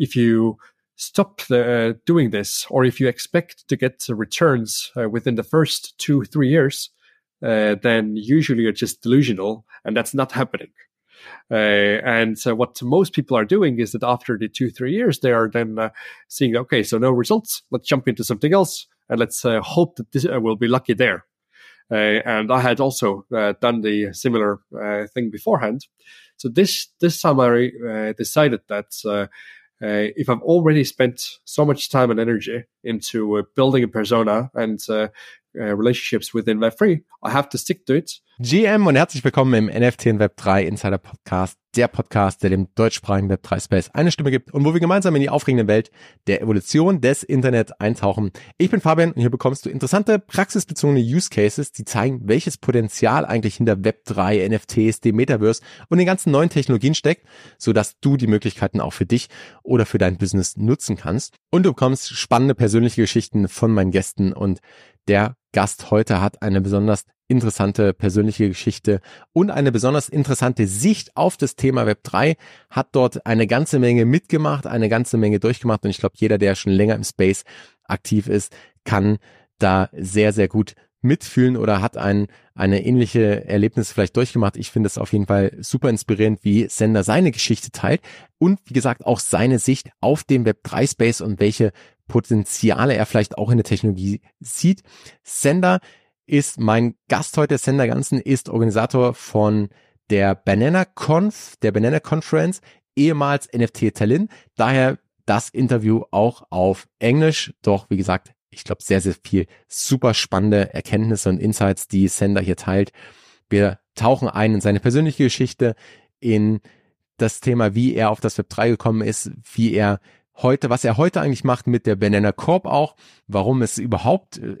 if you stop the, uh, doing this, or if you expect to get returns uh, within the first two, three years, uh, then usually you're just delusional, and that's not happening. Uh, and so what most people are doing is that after the two, three years, they are then uh, seeing, okay, so no results. Let's jump into something else and let's uh, hope that this will be lucky there. and I had also done the similar thing beforehand. So this this time I decided that uh, if I've already spent so much time and energy into uh, building a persona and uh, uh relationships within Web3, I have to stick to it. GM und herzlich willkommen im NFT in Web3 Insider Podcast der Podcast, der dem deutschsprachigen Web3 Space eine Stimme gibt und wo wir gemeinsam in die aufregende Welt der Evolution des Internet eintauchen. Ich bin Fabian und hier bekommst du interessante praxisbezogene Use Cases, die zeigen, welches Potenzial eigentlich hinter Web3, NFTs, dem Metaverse und den ganzen neuen Technologien steckt, sodass du die Möglichkeiten auch für dich oder für dein Business nutzen kannst. Und du bekommst spannende persönliche Geschichten von meinen Gästen und der Gast heute hat eine besonders interessante persönliche Geschichte und eine besonders interessante Sicht auf das Thema Web 3, hat dort eine ganze Menge mitgemacht, eine ganze Menge durchgemacht und ich glaube, jeder, der schon länger im Space aktiv ist, kann da sehr, sehr gut mitfühlen oder hat ein, eine ähnliche Erlebnis vielleicht durchgemacht. Ich finde es auf jeden Fall super inspirierend, wie Sender seine Geschichte teilt und wie gesagt auch seine Sicht auf den Web3 Space und welche Potenziale er vielleicht auch in der Technologie sieht. Sender ist mein Gast heute, Sender Ganzen, ist Organisator von der Banana Conf, der Banana Conference, ehemals NFT Tallinn. Daher das Interview auch auf Englisch. Doch, wie gesagt, ich glaube, sehr, sehr viel super spannende Erkenntnisse und Insights, die Sender hier teilt. Wir tauchen ein in seine persönliche Geschichte, in das Thema, wie er auf das Web 3 gekommen ist, wie er heute, was er heute eigentlich macht mit der Banana Corp auch, warum es überhaupt äh,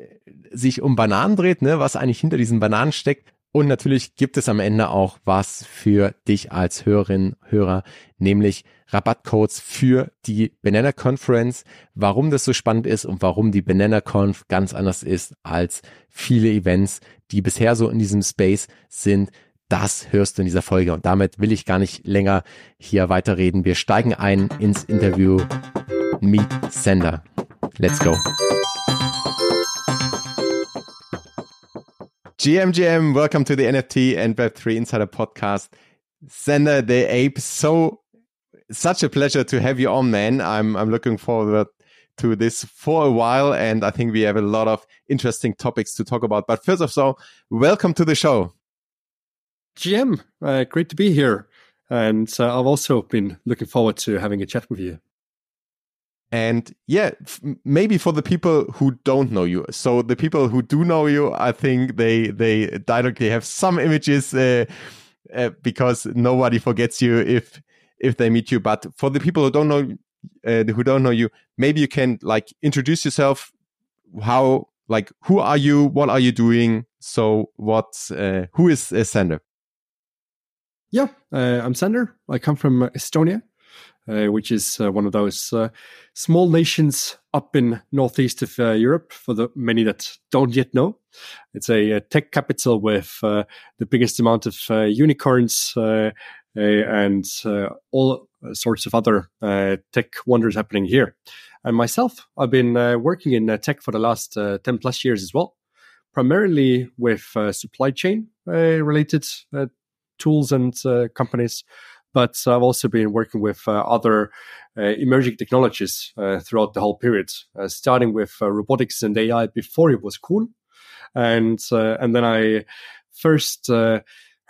sich um Bananen dreht, ne, was eigentlich hinter diesen Bananen steckt. Und natürlich gibt es am Ende auch was für dich als Hörerin, Hörer, nämlich Rabattcodes für die Banana Conference, warum das so spannend ist und warum die Banana Conf ganz anders ist als viele Events, die bisher so in diesem Space sind. Das hörst du in dieser Folge und damit will ich gar nicht länger hier weiterreden. Wir steigen ein ins Interview Meet Sender. Let's go. GMGM, welcome to the NFT and Web3 Insider Podcast. Sander the Ape, so such a pleasure to have you on, man. I'm I'm looking forward to this for a while, and I think we have a lot of interesting topics to talk about. But first of all, welcome to the show. GM, uh, great to be here. And uh, I've also been looking forward to having a chat with you. And yeah, maybe for the people who don't know you, so the people who do know you, I think they they directly have some images uh, uh, because nobody forgets you if if they meet you. But for the people who don't know uh, who don't know you, maybe you can like introduce yourself. How like who are you? What are you doing? So what? Uh, who is uh, Sander? Yeah, uh, I'm Sander. I come from Estonia, Uh, which is uh, one of those uh, small nations up in northeast of uh, Europe. For the many that don't yet know, it's a, a tech capital with uh, the biggest amount of uh, unicorns uh, and all sorts of other tech wonders happening here. And myself, I've been working in tech for the last ten plus years as well, primarily with supply chain related tools and uh, companies. But I've also been working with uh, other uh, emerging technologies throughout the whole period, starting with robotics and AI before it was cool, and and then I first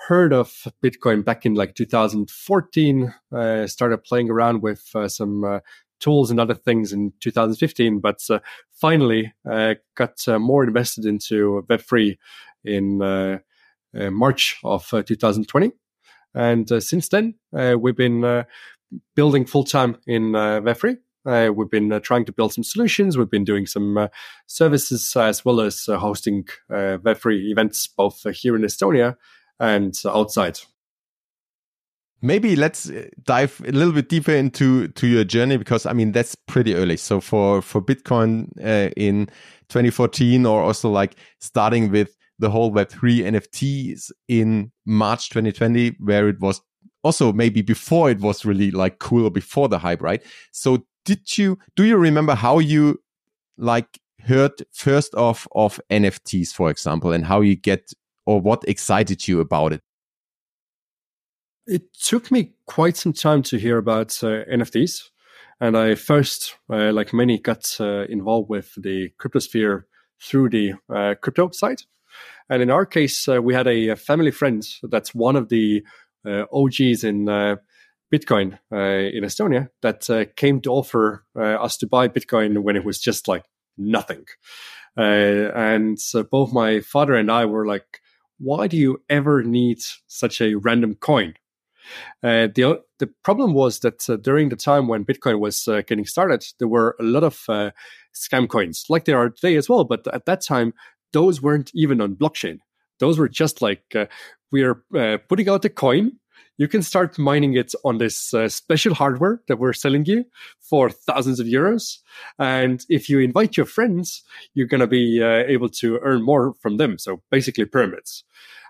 heard of Bitcoin back in like 2014. Uh, started playing around with uh, some uh, tools and other things in 2015, but finally got more invested into Web3 in uh, March of uh, 2020. And uh, since then, we've been building full time in Web3. Uh, we've been uh, trying to build some solutions. We've been doing some uh, services as well as hosting Web3 events both here in Estonia and outside. Maybe let's dive a little bit deeper into to your journey because I mean that's pretty early. So for for Bitcoin in 2014 or also like starting with the whole Web3 NFTs in March 2020, where it was also maybe before it was really like cool or before the hype, right? So did you do you remember how you like heard first of of NFTs, for example, and how you get or what excited you about it? It took me quite some time to hear about uh, NFTs. And I first, uh, like many, got uh, involved with the cryptosphere through the uh, crypto site. And in our case, uh, we had a, family friend that's one of the uh, OGs in Bitcoin in Estonia that came to offer us to buy Bitcoin when it was just like nothing. and so both my father and I were like, why do you ever need such a random coin? Uh, the the problem was that uh, during the time when Bitcoin was uh, getting started, there were a lot of uh, scam coins, like there are today as well. But at that time, those weren't even on blockchain. Those were just like uh, we are uh, putting out a coin. You can start mining it on this special hardware that we're selling you for thousands of euros. And if you invite your friends, you're going to be able to earn more from them. So basically pyramids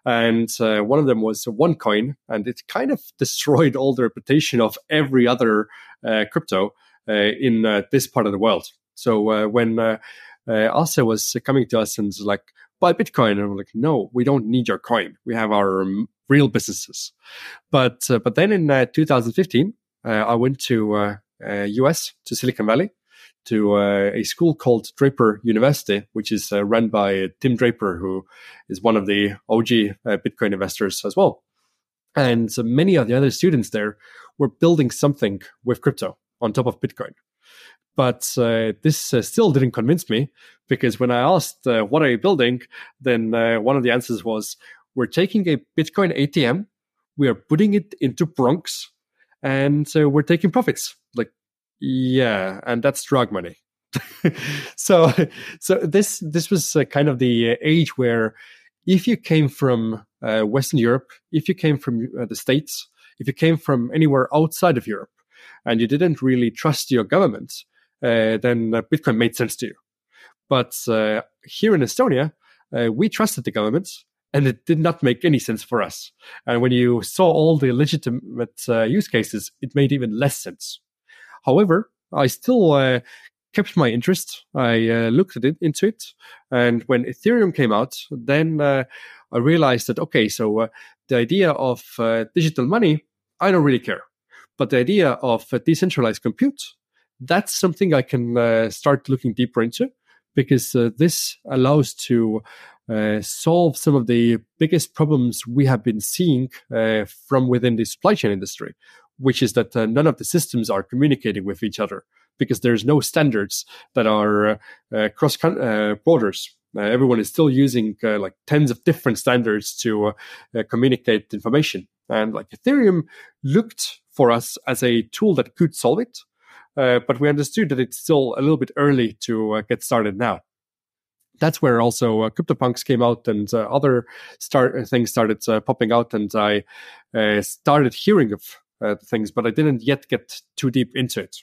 and uh, one of them was OneCoin, and it kind of destroyed all the reputation of every other uh, crypto uh, in uh, this part of the world. So uh, when uh, Asa was coming to us and was like, buy Bitcoin, and I'm like, no, we don't need your coin. We have our um, real businesses. But but then in 2015, I went to US to Silicon Valley to uh, a school called Draper University, which is uh, run by Tim Draper, who is one of the OG uh, Bitcoin investors as well. And so many of the other students there were building something with crypto on top of Bitcoin. But uh, this uh, still didn't convince me because when I asked, uh, What are you building? then one of the answers was, We're taking a Bitcoin ATM, we are putting it into Bronx, and so we're taking profits. Like, yeah, and that's drug money. so, so this this was uh, kind of the uh, age where, if you came from uh, Western Europe, if you came from uh, the States, if you came from anywhere outside of Europe, and you didn't really trust your government, uh, then uh, Bitcoin made sense to you. But here in Estonia, we trusted the government, and it did not make any sense for us. And when you saw all the legitimate use cases, it made even less sense. However, I still uh, kept my interest. I uh, looked it into it, and when Ethereum came out, then uh, I realized that okay, so uh, the idea of uh, digital money, I don't really care, but the idea of uh, decentralized compute, that's something I can start looking deeper into because this allows to uh, solve some of the biggest problems we have been seeing uh, from within the supply chain industry, which is that uh, none of the systems are communicating with each other because there's no standards that are uh, uh, cross uh, borders. everyone is still using like tens of different standards to communicate information. And like Ethereum looked for us as a tool that could solve it, but we understood that it's still a little bit early to get started now that's where also uh, CryptoPunks came out and uh, other start things started uh, popping out, and I started hearing of uh, things, but I didn't yet get too deep into it.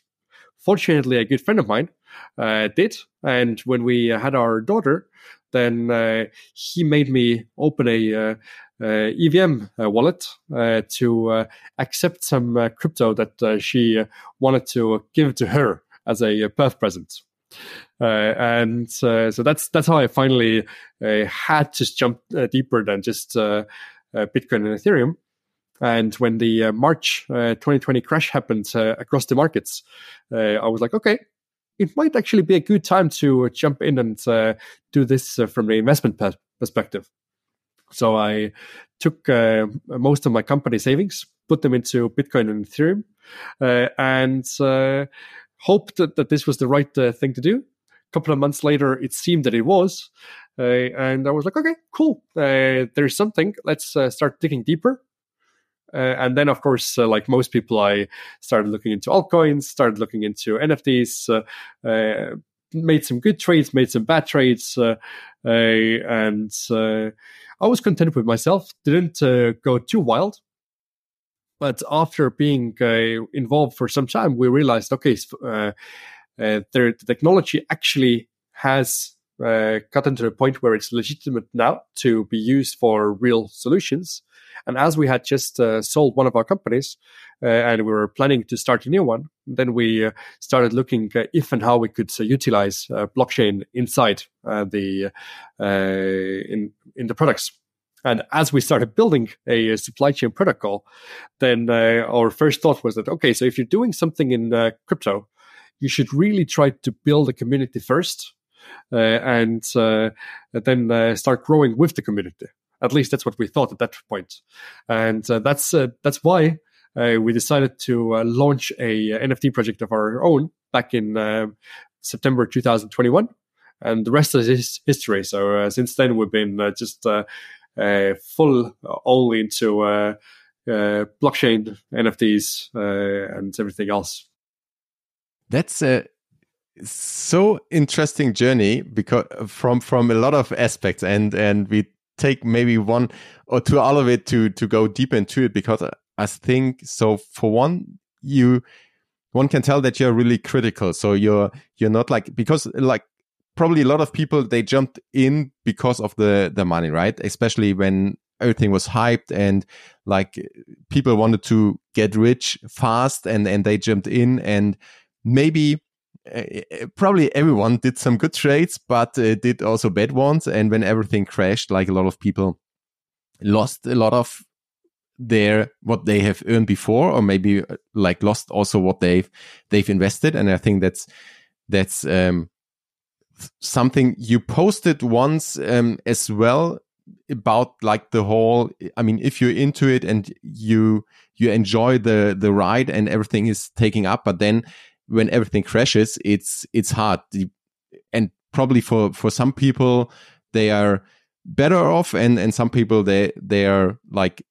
Fortunately, a good friend of mine uh, did, and when we had our daughter, then uh, he made me open a uh, uh, Uh, EVM uh, wallet uh, to accept some crypto that she wanted to give to her as a birth present. and so that's that's how I finally had to jump deeper than just Bitcoin and Ethereum. And when the uh, March uh, 2020 crash happened uh, across the markets, uh, I was like, okay, it might actually be a good time to jump in and uh, do this uh, from the investment pe- perspective. So I took most of my company savings, put them into Bitcoin and Ethereum, and hoped that, that, this was the right thing to do. A couple of months later, it seemed that it was. and I was like, okay, cool. there's something. Let's start digging deeper. Uh, and then, of course, uh, like most people, I started looking into altcoins, started looking into NFTs, uh, uh, made some good trades, made some bad trades, uh, uh, and I was content with myself. Didn't uh, go too wild. But after being uh, involved for some time, we realized, okay, uh, the technology actually has uh, gotten to the point where it's legitimate now to be used for real solutions. And as we had just uh, sold one of our companies uh, and we were planning to start a new one, then we uh, started looking uh, if and how we could uh, utilize blockchain inside the in in the products. And as we started building a, a supply chain protocol, then our first thought was that okay, so if you're doing something in crypto, you should really try to build a community first uh, and uh, then uh, start growing with the community. At least that's what we thought at that point, and uh, that's uh, that's why uh, we decided to launch a NFT project of our own back in September 2021 and the rest is history. So uh, since then, we've been uh, just uh, full only into blockchain NFTs and everything else. That's a so interesting journey because from from a lot of aspects and and we take maybe one or two out of it to to go deep into it because I think so for one you one can tell that you're really critical. So you're you're not like because like probably a lot of people they jumped in because of the the money right? Especially when everything was hyped and like people wanted to get rich fast and and they jumped in and maybe probably everyone did some good trades, but uh, did also bad ones. And when everything crashed, like a lot of people lost a lot of their what they have earned before, or maybe like lost also what they've they've invested. And I think that's that's um, something you posted once um, as well about like the whole i mean if you're into it and you you enjoy the the ride and everything is taking up but then when everything crashes, it's it's hard. And probably for for some people, they are better off, and and some people they they are like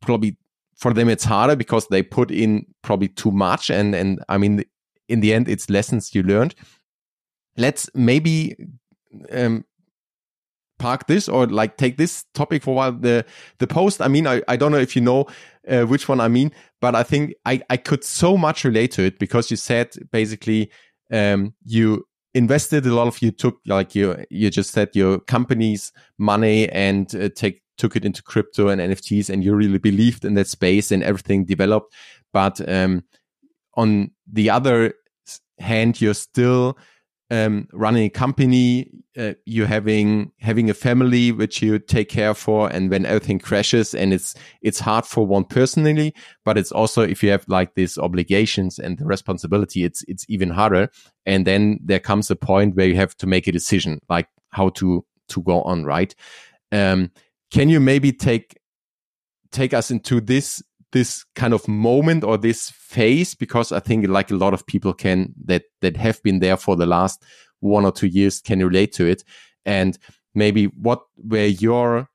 probably for them it's harder because they put in probably too much, and and I mean in the end it's lessons you learned. Let's maybe um, park this or like take this topic for a while. The the post. I mean, I, I don't know if you know uh, which one I mean, but I think I I could so much relate to it because you said basically um, you invested a lot of you took like you you just said your company's money and uh, take took it into crypto and NFTs and you really believed in that space and everything developed. But um, on the other hand, you're still um, running a company, uh, you having having a family which you take care for, and when everything crashes, and it's it's hard for one personally, but it's also if you have like these obligations and the responsibility, it's it's even harder. And then there comes a point where you have to make a decision, like how to to go on, right? Um, can you maybe take take us into this this kind of moment or this phase because I think like a lot of people can that that have been there for the last one or two years can relate to it. And maybe what were your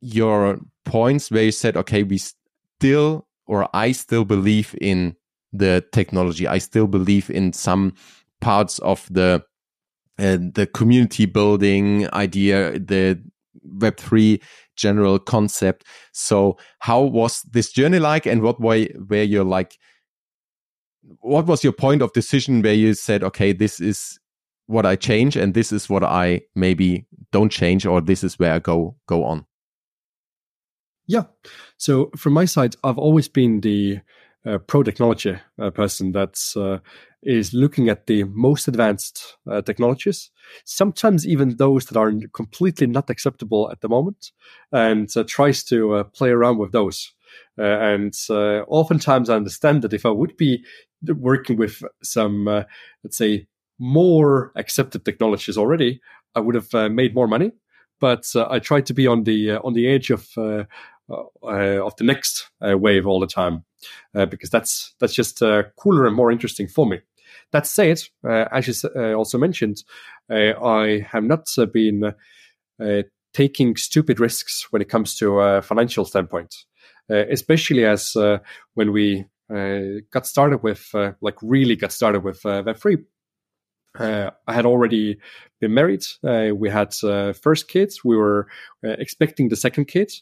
your points where you said okay we still or I still believe in the technology. I still believe in some parts of the uh, the community building idea the web3 general concept. So how was this journey like and what way where you're like what was your point of decision where you said, okay, this is what I change and this is what I maybe don't change or this is where I go go on? Yeah. So from my side, I've always been the uh, pro technology uh, person that's uh, is looking at the most advanced uh, technologies, sometimes even those that are completely not acceptable at the moment, and uh, tries to uh, play around with those. Uh, and uh, oftentimes, I understand that if I would be working with some, uh, let's say, more accepted technologies already, I would have made more money. But I try to be on the on the edge of of the next wave all the time. because that's that's just cooler and more interesting for me. That said, uh, as you uh, also mentioned, uh, I have not uh, been uh, taking stupid risks when it comes to a financial standpoint, especially as when we got started with, like, really got started with Web3. Uh, I had already been married. Uh, we had uh, first kids. We were expecting the second kid,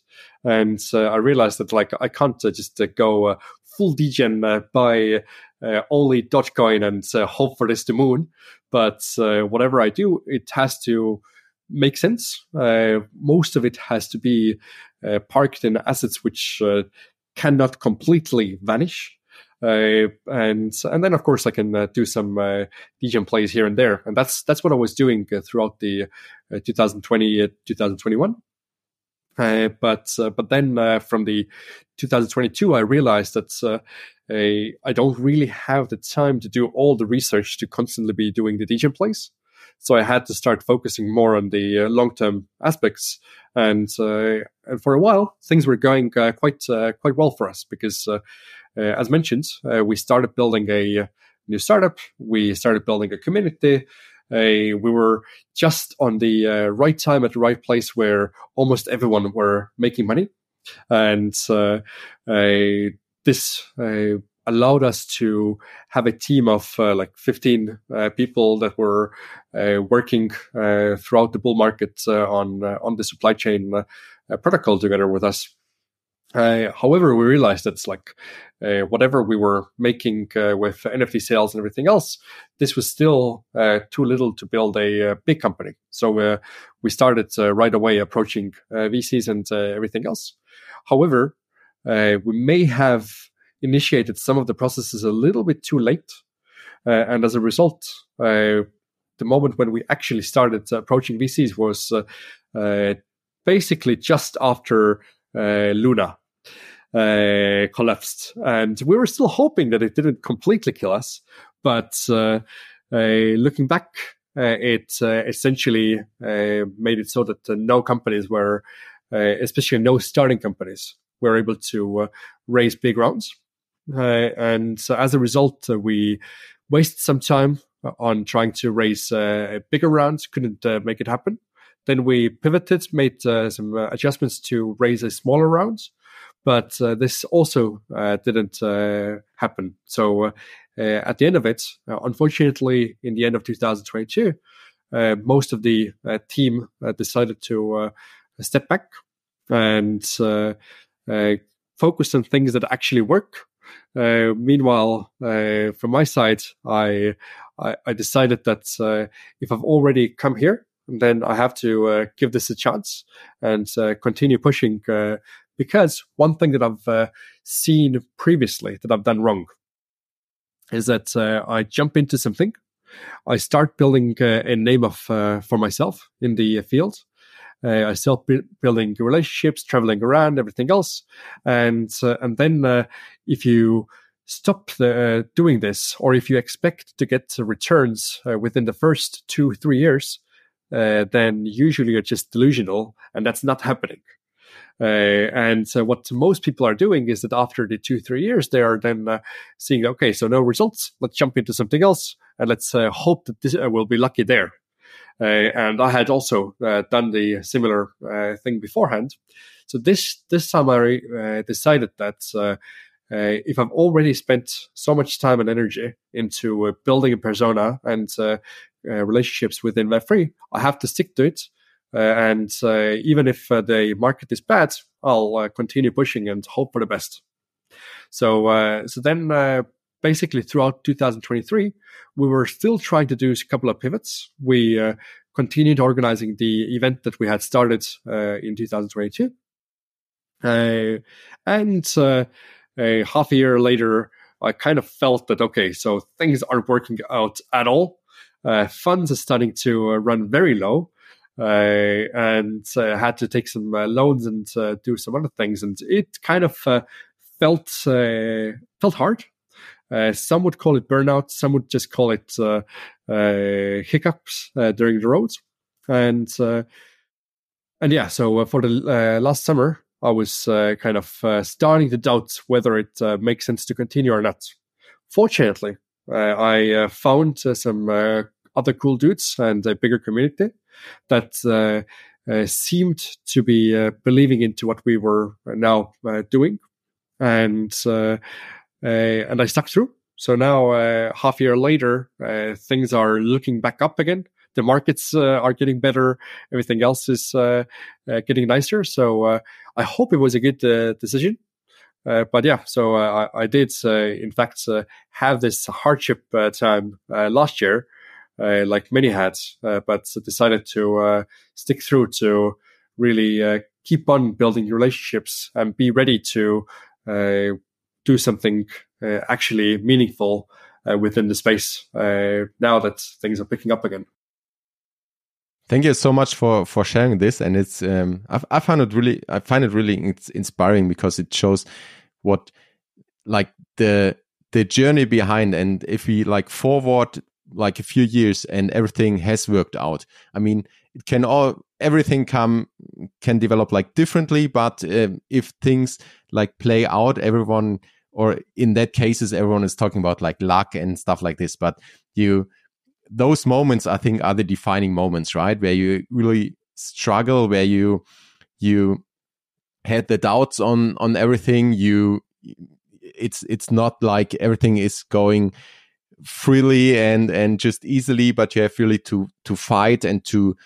and I realized that like I can't just go full degen by uh, only Dogecoin and uh, hope for this to moon. But uh, whatever I do, it has to make sense. most of it has to be parked in assets which cannot completely vanish. Uh, and and then of course I can uh, do some uh, degen plays here and there, and that's that's what I was doing uh, throughout the uh, 2020 2021. Uh, but but then from the 2022, I realized that I don't really have the time to do all the research to constantly be doing the degen plays. So I had to start focusing more on the long term aspects, and and for a while things were going quite quite well for us because uh, as mentioned, uh, we started building a uh, new startup. We started building a community. We were just on the right time at the right place where almost everyone were making money, and this allowed us to have a team of uh, like 15 uh, people that were uh, working throughout the bull market on on the supply chain protocol together with us. However, we realized that's like uh, whatever we were making uh, with NFT sales and everything else, this was still uh, too little to build a, uh, big company. So uh, we started uh, right away approaching VCs and everything else. However, we may have initiated some of the processes a little bit too late. and as a result, the moment when we actually started approaching VCs was basically just after Luna uh, collapsed, and we were still hoping that it didn't completely kill us. But uh, uh, looking back, uh, it uh, essentially uh, made it so that no companies were, especially no starting companies, were able to raise big rounds. and so as a result, we wasted some time on trying to raise a bigger rounds, couldn't make it happen. Then we pivoted, made some adjustments to raise a smaller rounds but uh, this also uh, didn't uh, happen. So uh, uh, at the end of it, uh, unfortunately, in the end of 2022, most of the team decided to step back and focus on things that actually work. meanwhile, from my side, I I, I decided that if I've already come here, then I have to give this a chance and continue pushing because one thing that I've uh, seen previously that I've done wrong is that uh, I jump into something, I start building uh, a name of uh, for myself in the field. Uh, I start building relationships, traveling around, everything else, and uh, and then if you stop the, doing this, or if you expect to get returns within the first two three years, then usually you're just delusional, and that's not happening. Uh, and so what most people are doing is that after the two, three years, they are then uh, seeing, okay, so no results. Let's jump into something else and let's uh, hope that this uh, will be lucky there. Uh, and I had also uh, done the similar thing beforehand. So this this time I decided that if I've already spent so much time and energy into building a persona and relationships within Web3, I have to stick to it and uh, even if uh, the market is bad, I'll continue pushing and hope for the best. So, so then basically throughout 2023, we were still trying to do a couple of pivots. We uh, continued organizing the event that we had started uh, in 2022. Uh, and a half a year later, I kind of felt that, okay, so things aren't working out at all. funds are starting to run very low. Uh, and uh, had to take some uh, loans and uh, do some other things, and it kind of uh, felt uh, felt hard. some would call it burnout. Some would just call it hiccups during the roads, and and yeah. So for the last summer, I was uh, kind of uh, starting to doubt whether it uh, makes sense to continue or not. Fortunately, I found some other cool dudes and a bigger community that uh, uh, seemed to be uh, believing into what we were uh, now uh, doing, and uh, and I stuck through. So now, half year later, things are looking back up again the markets uh, are getting better. Everything else is uh, uh, getting nicer. So I hope it was a good decision. but yeah, so I, I, did, in fact, have this hardship time last year Uh, like many had, uh, but decided to uh, stick through to really keep on building relationships and be ready to do something actually meaningful within the space now that things are picking up again. Thank you so much for for sharing this, and it's um, I, I find it really I find it really inspiring because it shows what like the the journey behind, and if we like forward like a few years and everything has worked out. I mean, it can all everything come can develop like differently, but um, if things like play out, everyone or in that cases everyone is talking about like luck and stuff like this, but you those moments I think are the defining moments, right? Where you really struggle, where you you had the doubts on on everything. You it's it's not like everything is going freely and and just easily, but you have really to to fight and to.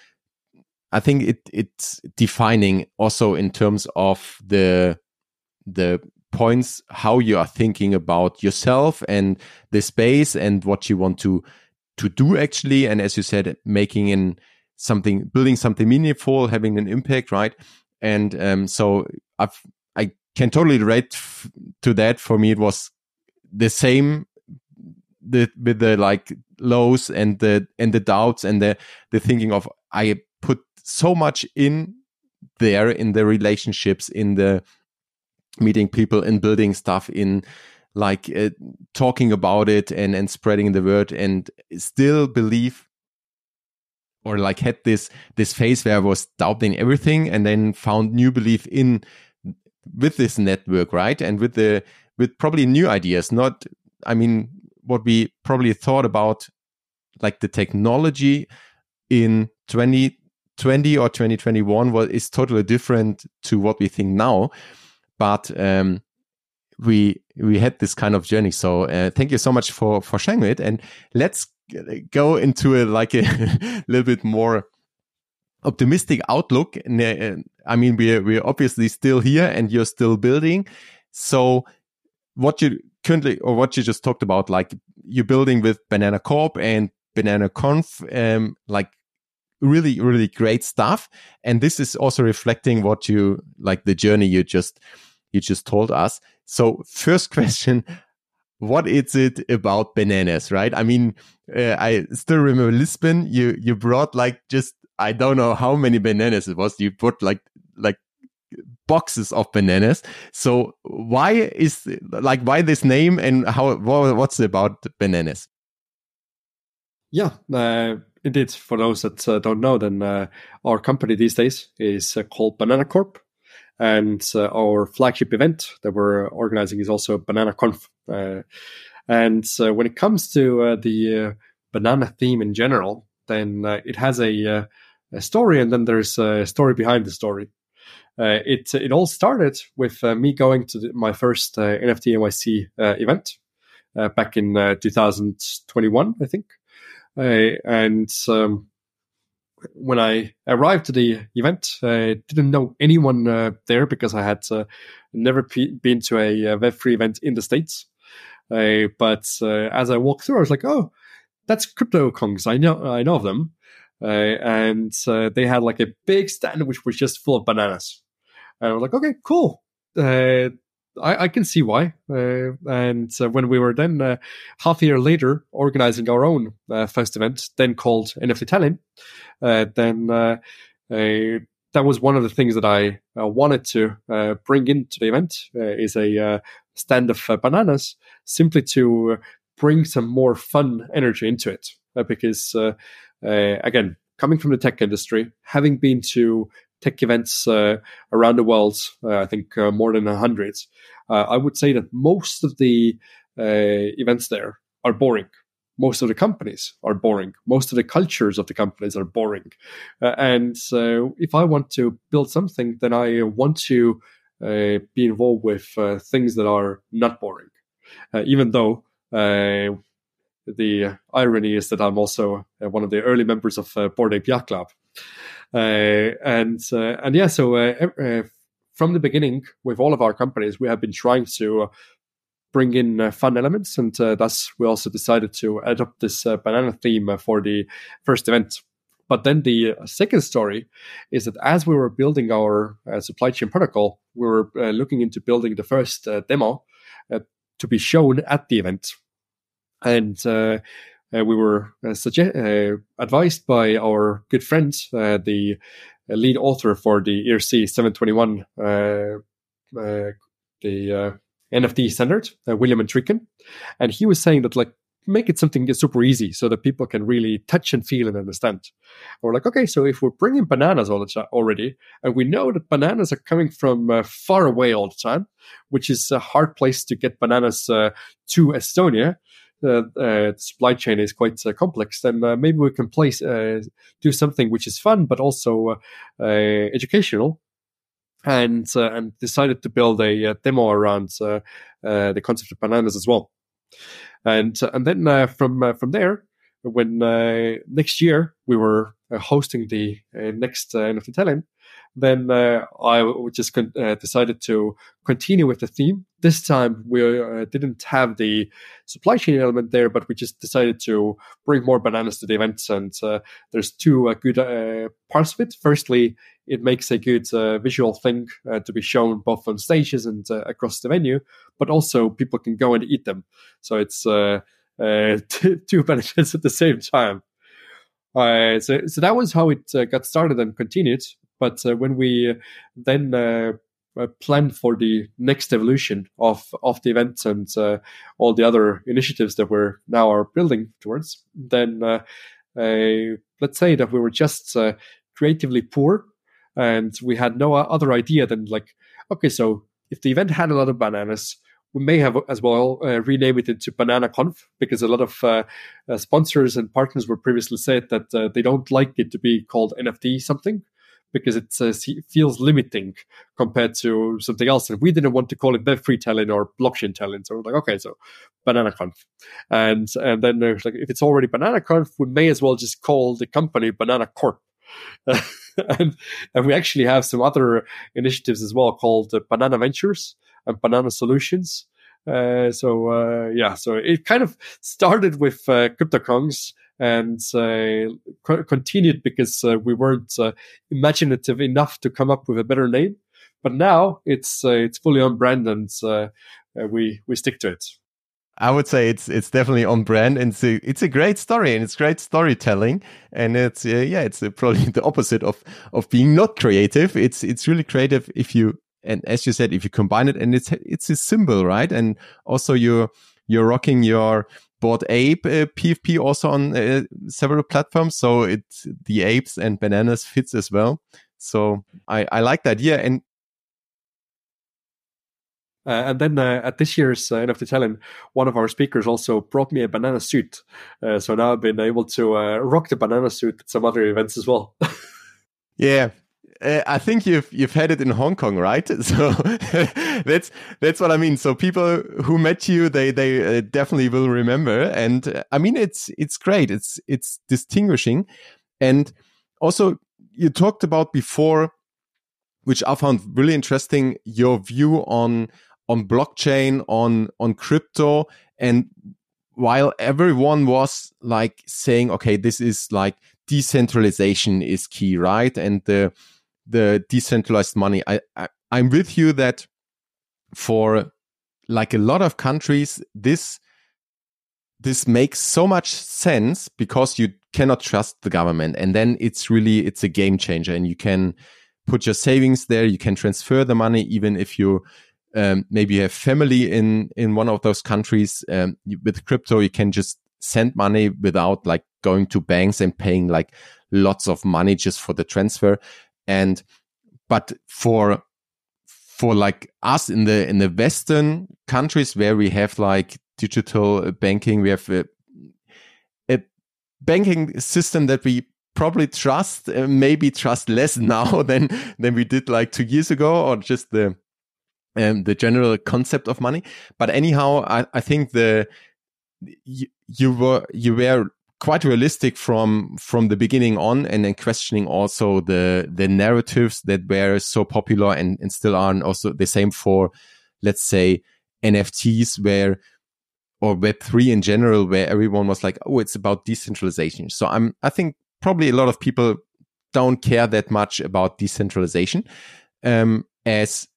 I think it it's defining also in terms of the the points how you are thinking about yourself and the space and what you want to to do actually. And as you said, making in something, building something meaningful, having an impact, right? And um, so I've, I can totally relate to that. For me, it was the same the, with the like lows and the and the doubts and the the thinking of I put so much in there in the relationships in the meeting people in building stuff in like uh, talking about it and and spreading the word and still believe or like had this this phase where I was doubting everything and then found new belief in with this network right? And with the with probably new ideas not I mean what we probably thought about like the technology in 2020 or 2021 was is totally different to what we think now but um we we had this kind of journey. So uh, thank you so much for for sharing it, and let's go into a like a little bit more optimistic outlook. Uh, I mean, we're we're obviously still here, and you're still building. So what you currently or what you just talked about, like you're building with Banana Corp and Banana Conf, um, like really really great stuff and this is also reflecting what you like the journey you just you just told us so, first question what is it about bananas, right? I mean, uh, I still remember Lisbon. You you brought like just I don't know how many bananas it was. You put like like boxes of bananas. So why is like why this name and how what's about bananas? Yeah, uh, indeed. For those that uh, don't know, then uh, our company these days is uh, called Banana Corp. And uh, our flagship event that we're organizing is also Banana Conf. Uh, and when it comes to the banana theme in general, then it has a, a, story, and then there's a story behind the story. It it all started with me going to the, my first NFT NYC event back in 2021, I think. and um, when I arrived to the event, I didn't know anyone uh, there because I had uh, never p- been to a, a uh, Web3 event in the States. Uh, but uh, as I walked through, I was like, oh, that's CyberKongz. I know, I know of them. Uh, and they had like a big stand which was just full of bananas. And I was like, okay, cool. I, I, can see why. Uh, and uh, when we were then uh, half a year later organizing our own first event, then called NFT Tallinn, uh, then uh, that was one of the things that I uh, wanted to bring into the event is a stand of bananas, simply to bring some more fun energy into it. because again, coming from the tech industry, having been to tech events uh, around the world, uh, I think uh, more than a hundred, I would say that most of the events there are boring most of the companies are boring. Most of the cultures of the companies are boring. Uh, and so if I want to build something, then I want to uh, be involved with uh, things that are not boring. Uh, even though uh, the irony is that I'm also uh, one of the early members of uh, Yacht Club. and, and yeah, so from the beginning, with all of our companies, we have been trying to bring in uh, fun elements, and uh, thus we also decided to adopt this uh, banana theme for the first event. But then the second story is that as we were building our supply chain protocol, we were looking into building the first demo to be shown at the event, and. Uh, we were uh, suggest- uh, advised by our good friend, the lead author for the ERC 721, the NFT standard, uh, William Entriken, and he was saying that like make it something super easy so that people can really touch and feel and understand. And we're like, okay, so if we're bringing bananas all the time already, and we know that bananas are coming from uh, far away all the time, which is a hard place to get bananas uh, to Estonia. Uh, the supply chain is quite uh, complex, then uh, maybe we can place do something which is fun but also educational and uh, and decided to build a, a uh, demo around uh, uh, the concept of bananas as well. And and then from from there, when next year we were hosting the next uh, NFT Tallinn, then uh, I just con- uh, decided to continue with the theme. This time we uh, didn't have the supply chain element there, but we just decided to bring more bananas to the events. And uh, there's two uh, good uh, parts of it. Firstly, it makes a good visual thing to be shown both on stages and across the venue, but also people can go and eat them. So it's two benefits at the same time. Uh, so, so that was how it uh, got started and continued. But uh, when we then uh, uh, planned for the next evolution of of the event and uh, all the other initiatives that we're now are building towards, then uh, uh let's say that we were just creatively poor and we had no other idea than like, okay, so if the event had a lot of bananas, we may have as well uh, rename it into Banana Conf because a lot of uh, uh, sponsors and partners were previously said that they don't like it to be called NFT something because it uh, feels limiting compared to something else. And we didn't want to call it Web3 Tallinn or blockchain Tallinn. So we're like, okay, so Banana Conf. And, and then there's like, if it's already Banana Conf, we may as well just call the company Banana Corp. and, and we actually have some other initiatives as well called uh, Banana Ventures and Banana Solutions. Uh, so uh, yeah, so it kind of started with uh, CyberKongz and uh, co- continued because uh, we weren't uh, imaginative enough to come up with a better name. But now it's uh, it's fully on brand, and uh, uh, we we stick to it. I would say it's it's definitely on brand, and it's a, it's a great story, and it's great storytelling, and it's yeah, it's probably the opposite of of being not creative. It's it's really creative if you and as you said, if you combine it, and it's it's a symbol, right? And also you're you're rocking your Bored Ape uh, PFP also on uh, several platforms. So it the apes and bananas fits as well. So I, I like the idea. And uh, and then uh, at this year's uh, NFT Tallinn, one of our speakers also brought me a banana suit. Uh, so now I've been able to uh, rock the banana suit at some other events as well. yeah, uh, I think you've you've had it in Hong Kong, right? So that's that's what I mean. So people who met you, they they uh, definitely will remember. And uh, I mean, it's it's great. It's it's distinguishing, and also you talked about before, which I found really interesting. Your view on on blockchain, on on crypto, and while everyone was like saying, okay, this is like decentralization is key, right? And the the decentralized money. I, I I'm with you that for like a lot of countries, this this makes so much sense because you cannot trust the government, and then it's really it's a game changer, and you can put your savings there. You can transfer the money even if you um, maybe you have family in in one of those countries. Um, with crypto, you can just send money without like going to banks and paying like lots of money just for the transfer and but for for like us in the in the western countries where we have like digital banking we have a, a banking system that we probably trust uh, maybe trust less now than than we did like 2 years ago or just the um, the general concept of money. But anyhow i i think the you, you were you were quite realistic from from the beginning on and then questioning also the the narratives that were so popular and, and still are and also the same for let's say NFTs where or Web3 in general, where everyone was like, oh, it's about decentralization. So I'm, I think probably a lot of people don't care that much about decentralization um, as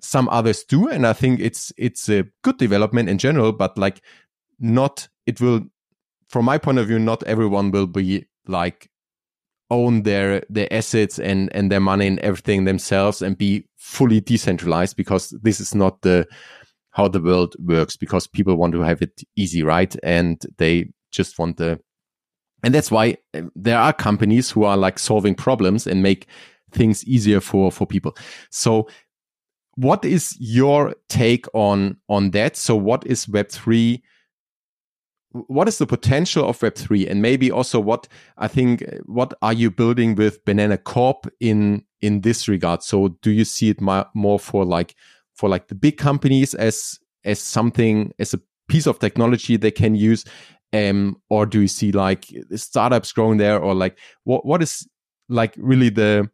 some others do. And I think it's, it's a good development in general, but like not, it will, from my point of view, not everyone will be like own their their assets and and their money and everything themselves and be fully decentralized because this is not the how the world works because people want to have it easy, right? And they just want the, and that's why uh, there are companies who are like solving problems and make things easier for, for people. So what is your take on, on that? So what is Web3? What is the potential of web3 and maybe also what i think what are you building with banana corp in in this regard? So do you see it more for like for like the big companies as as something as a piece of technology they can use? Um or do you see like startups growing there or like what what is like really the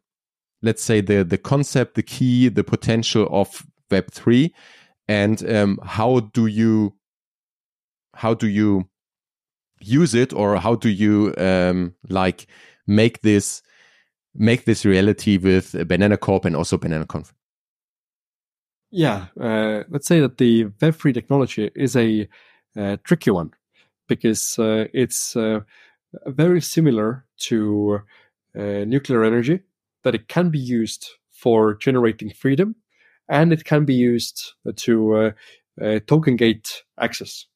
let's say the the concept the key the potential of web3 and um how do you how do you use it or how do you um like make this make this reality with banana corp and also banana conf yeah, uh, let's say that the Web3 technology is a, a tricky one because uh, it's uh, very similar to uh, nuclear energy, that it can be used for generating freedom and it can be used to uh, uh, token gate access.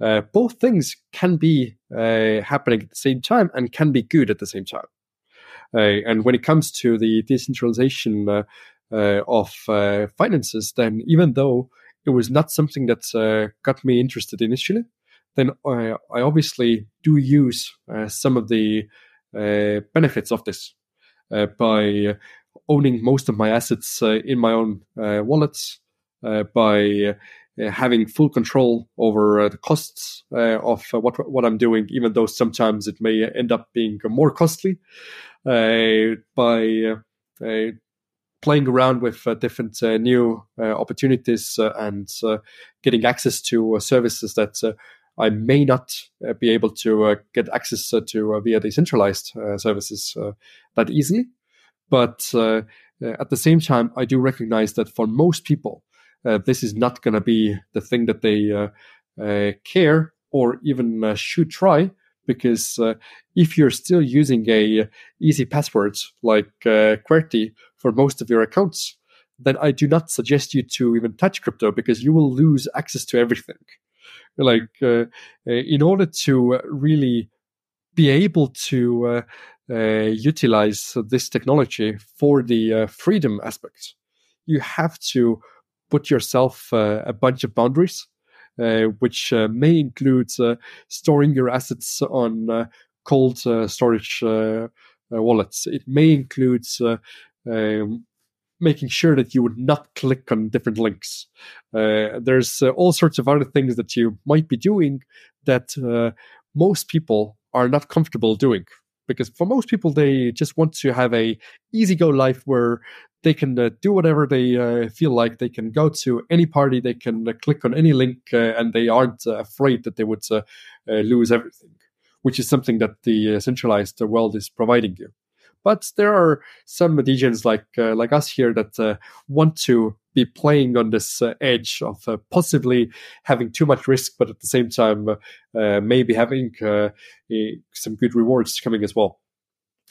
Uh, both things can be uh, happening at the same time and can be good at the same time. Uh, and when it comes to the decentralization uh, of uh, finances, then even though it was not something that uh, got me interested initially, then I, I obviously do use some of the benefits of this by owning most of my assets in my own wallets, by uh, Uh, having full control over uh, the costs uh, of uh, what what I'm doing, even though sometimes it may end up being more costly. Uh, by playing around with uh, different uh, new uh, opportunities and getting access to services that I may not be able to get access to via decentralized services that easily. But at the same time, I do recognize that for most people, this is not going to be the thing that they care or even should try because uh, if you're still using a easy password like uh, QWERTY for most of your accounts, then I do not suggest you to even touch crypto because you will lose access to everything. Like, uh, uh in order to really be able to uh, uh, utilize this technology for the freedom aspect, you have to put yourself a bunch of boundaries uh, which uh, may include uh, storing your assets on cold storage wallets. It may include um, making sure that you would not click on different links. Uh, there's uh, all sorts of other things that you might be doing that uh, most people are not comfortable doing because for most people they just want to have a easy go life where they can uh, do whatever they uh, feel like they can go to any party they can uh, click on any link uh, and they aren't uh, afraid that they would uh, lose everything which is something that the centralized world is providing you but there are some degens like like us here that want to be playing on this uh, edge of uh, possibly having too much risk, but at the same time, uh, maybe having some good rewards coming as well.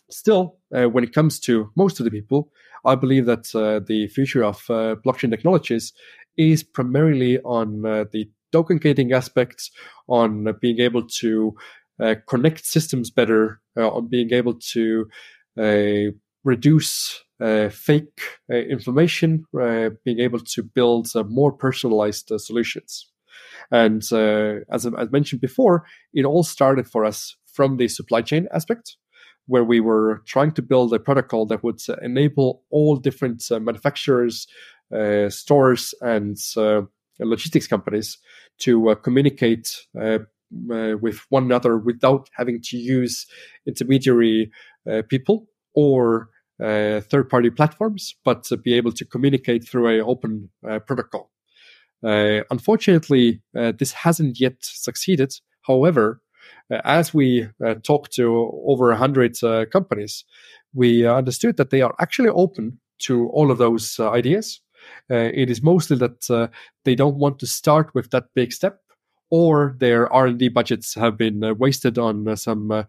Still, when it comes to most of the people, I believe that the future of blockchain technologies is primarily on the token gating aspects, on being able to uh, connect systems better, uh, on being able to uh, reduce uh, fake uh, information, uh, being able to build more personalized solutions. And as I mentioned before, it all started for us from the supply chain aspect, where we were trying to build a protocol that would enable all different manufacturers, stores, and logistics companies to uh, communicate uh, uh, with one another without having to use intermediary people or uh, third-party platforms, but be able to communicate through an open uh, protocol. Uh, unfortunately, uh, this hasn't yet succeeded. However, uh, as we uh, talked to over 100 uh, companies, we understood that they are actually open to all of those ideas. it is mostly that they don't want to start with that big step or their R&D budgets have been uh, wasted on uh, some uh,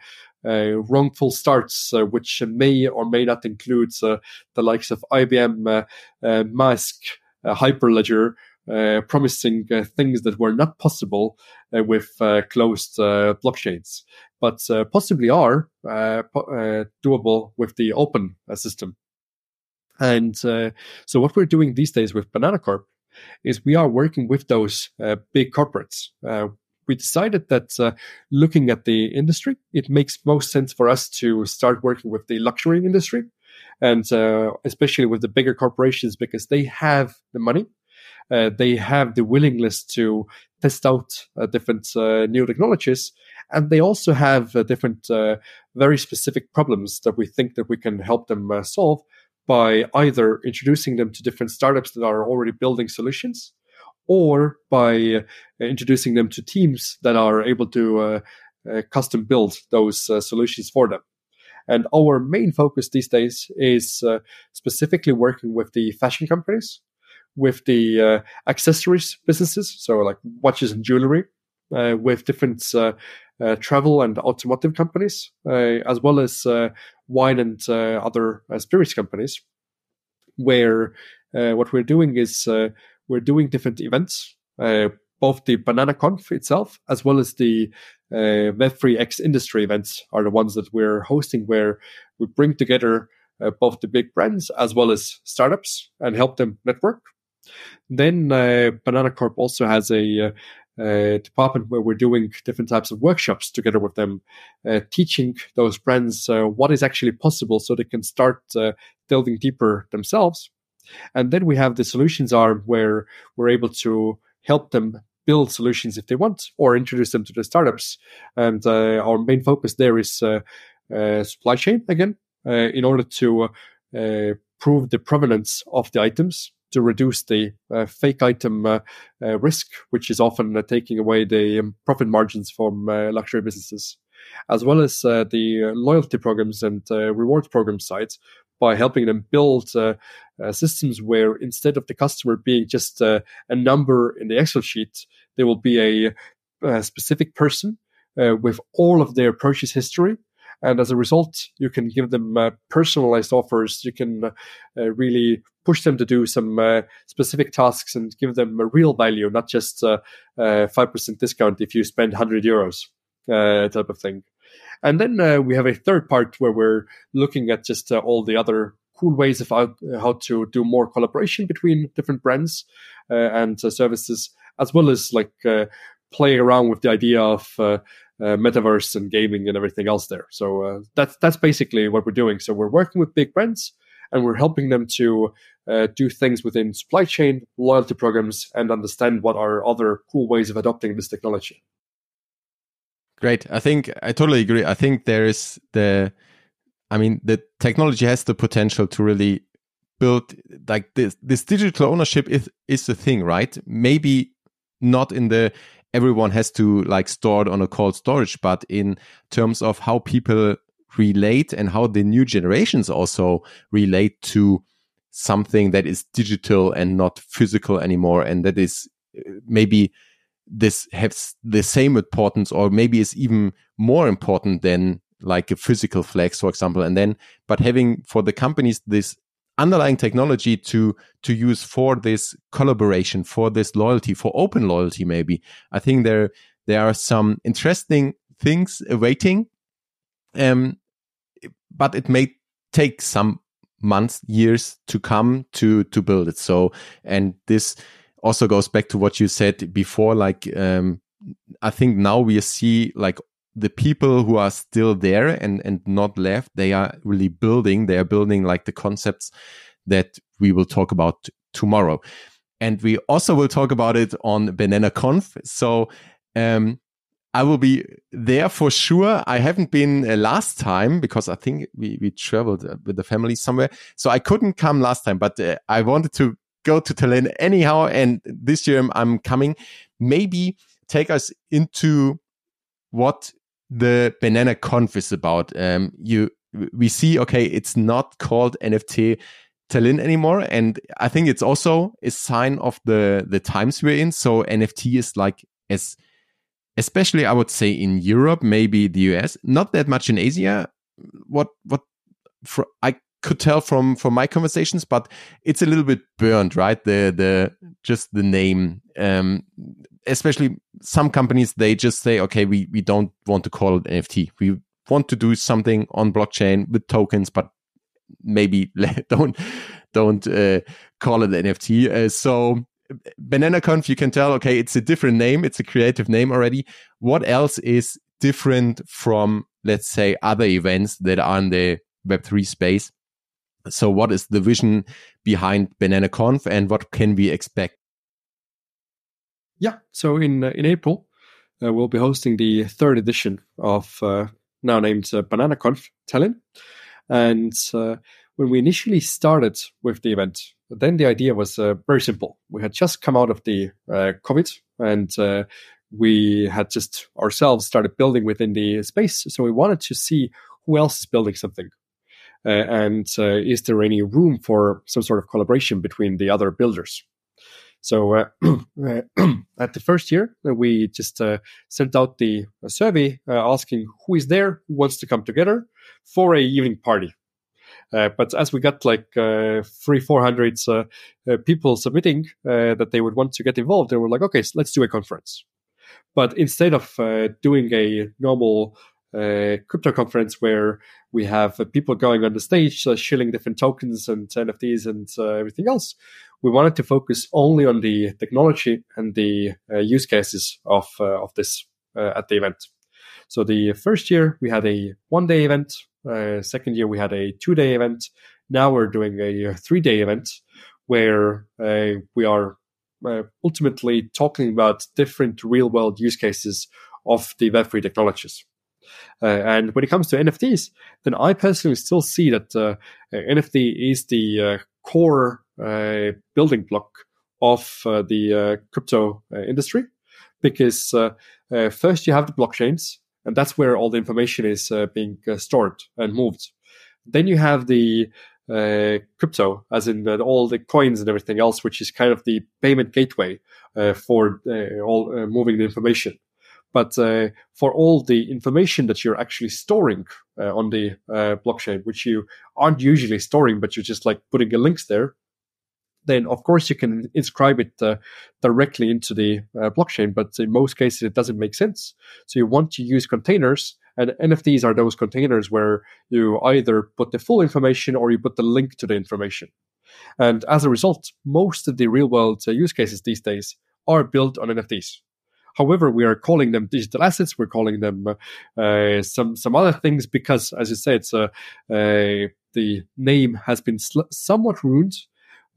uh, wrongful starts, uh, which may or may not include uh, the likes of IBM, Maersk, Hyperledger, uh, promising uh, things that were not possible uh, with closed blockchains, but possibly are po- doable with the open system. And so, what we're doing these days with Banana Corp is we are working with those big corporates. We decided that uh, looking at the industry, it makes most sense for us to start working with the luxury industry, and uh, especially with the bigger corporations because they have the money, uh, they have the willingness to test out uh, different uh, new technologies, and they also have uh, different, very specific problems that we think that we can help them solve by either introducing them to different startups that are already building solutions or by uh, introducing them to teams that are able to uh, uh, custom build those solutions for them. And our main focus these days is specifically working with the fashion companies, with the accessories businesses, so like watches and jewelry, with different uh, travel and automotive companies, uh, as well as uh, wine and other spirits companies, where what we're doing is we're doing different events, uh, both the Banana Conf itself as well as the uh, Web3 X industry events are the ones that we're hosting, where we bring together uh, both the big brands as well as startups and help them network. Then uh, Banana Corp also has a, uh, department where we're doing different types of workshops together with them, uh, teaching those brands uh, what is actually possible so they can start uh, delving deeper themselves and then we have the solutions arm where we're able to help them build solutions if they want or introduce them to the startups. And uh, our main focus there is uh, supply chain again, in order to prove the provenance of the items to reduce the uh, fake item risk, which is often taking away the um, profit margins from luxury businesses as well as uh, the loyalty programs and uh, rewards program sites by helping them build uh, uh, systems where instead of the customer being just uh, a number in the Excel sheet, they will be a, a specific person uh, with all of their purchase history. And as a result, you can give them uh, personalized offers. You can uh, really push them to do some specific tasks and give them a real value, not just a 5% discount if you spend 100 euros type of thing. And then uh, we have a third part where we're looking at just uh, all the other cool ways of how, how, to do more collaboration between different brands uh, and uh, services, as well as like uh, playing around with the idea of uh, metaverse and gaming and everything else there. So that's that's basically what we're doing. So we're working with big brands and we're helping them to uh, do things within supply chain, loyalty programs, and understand what are other cool ways of adopting this technology. Great. I think I totally agree. I think there is the, I mean, the technology has the potential to really build like this. This digital ownership is is the thing, right? Maybe not in the everyone has to like store it on a cold storage, but in terms of how people relate and how the new generations also relate to something that is digital and not physical anymore, and that is uh, maybe this has the same importance or maybe is even more important than like a physical flex for example and then but having for the companies this underlying technology to to use for this collaboration for this loyalty for open loyalty maybe i think there there are some interesting things awaiting um but it may take some months years to come to to build it so and this also goes back to what you said before. Like, um, I think now we see like the people who are still there and and not left. They are really building. They are building like the concepts that we will talk about tomorrow, and we also will talk about it on Banana Conf. So. Um, I will be there for sure. I haven't been uh, last time because I think we, we traveled uh, with the family somewhere. So I couldn't come last time, but uh, I wanted to go to Tallinn anyhow, and this year I'm coming. Maybe take us into what the Banana Conf is about. Um, you we see okay, it's not called NFT Tallinn anymore, and I think it's also a sign of the the times we're in. So NFT is like as especially I would say in Europe, maybe the US, not that much in Asia. What what for, I could tell from from my conversations, but it's a little bit burned, right? The the just the name. Um, especially some companies, they just say, okay, we we don't want to call it NFT. We want to do something on blockchain with tokens, but maybe don't don't uh, call it NFT. Uh, so BananaConf, you can tell, okay, it's a different name. It's a creative name already. What else is different from, let's say, other events that are in the Web3 space? So what is the vision behind BananaConf and what can we expect? Yeah. So in, uh, in April, uh, we'll be hosting the third edition of uh, now named uh, BananaConf Tallinn. And uh, when we initially started with the event, then the idea was uh, very simple. We had just come out of the uh, COVID and we had just ourselves started building within the space. So we wanted to see who else is building something. Uh, and uh, is there any room for some sort of collaboration between the other builders? So uh, at the first year, we just sent out the survey asking who is there, who wants to come together for a evening party uh, but as we got like uh, three, four hundred uh, people submitting that they would want to get involved, they were like, okay, so let's do a conference. But instead of doing a normal uh, crypto conference where we have uh, people going on the stage uh, shilling different tokens and NFTs and everything else. We wanted to focus only on the technology and the use cases of of this at the event. So the first year we had a one day event uh, second year we had a two day event. Now we're doing a three day event where uh, we are uh, ultimately talking about different real world use cases of the Web3 technologies. Uh, and when it comes to NFTs, then I personally still see that uh, NFT is the uh, core building block of the crypto industry because first you have the blockchains, and that's where all the information is uh, being uh, stored and moved. Then you have the uh, crypto, as in uh, all the coins and everything else, which is kind of the payment gateway uh, for uh, all moving the information. But for all the information that you're actually storing on the blockchain, which you aren't usually storing, but you're just like putting the links there, then of course you can inscribe it uh, directly into the uh, blockchain. But in most cases, it doesn't make sense. So you want to use containers, and NFTs are those containers where you either put the full information or you put the link to the information. And as a result, most of the real world uh, use cases these days are built on NFTs. However, we are calling them digital assets. We're calling them uh, some some other things because, as you say, it's uh, uh, the name has been sl- somewhat ruined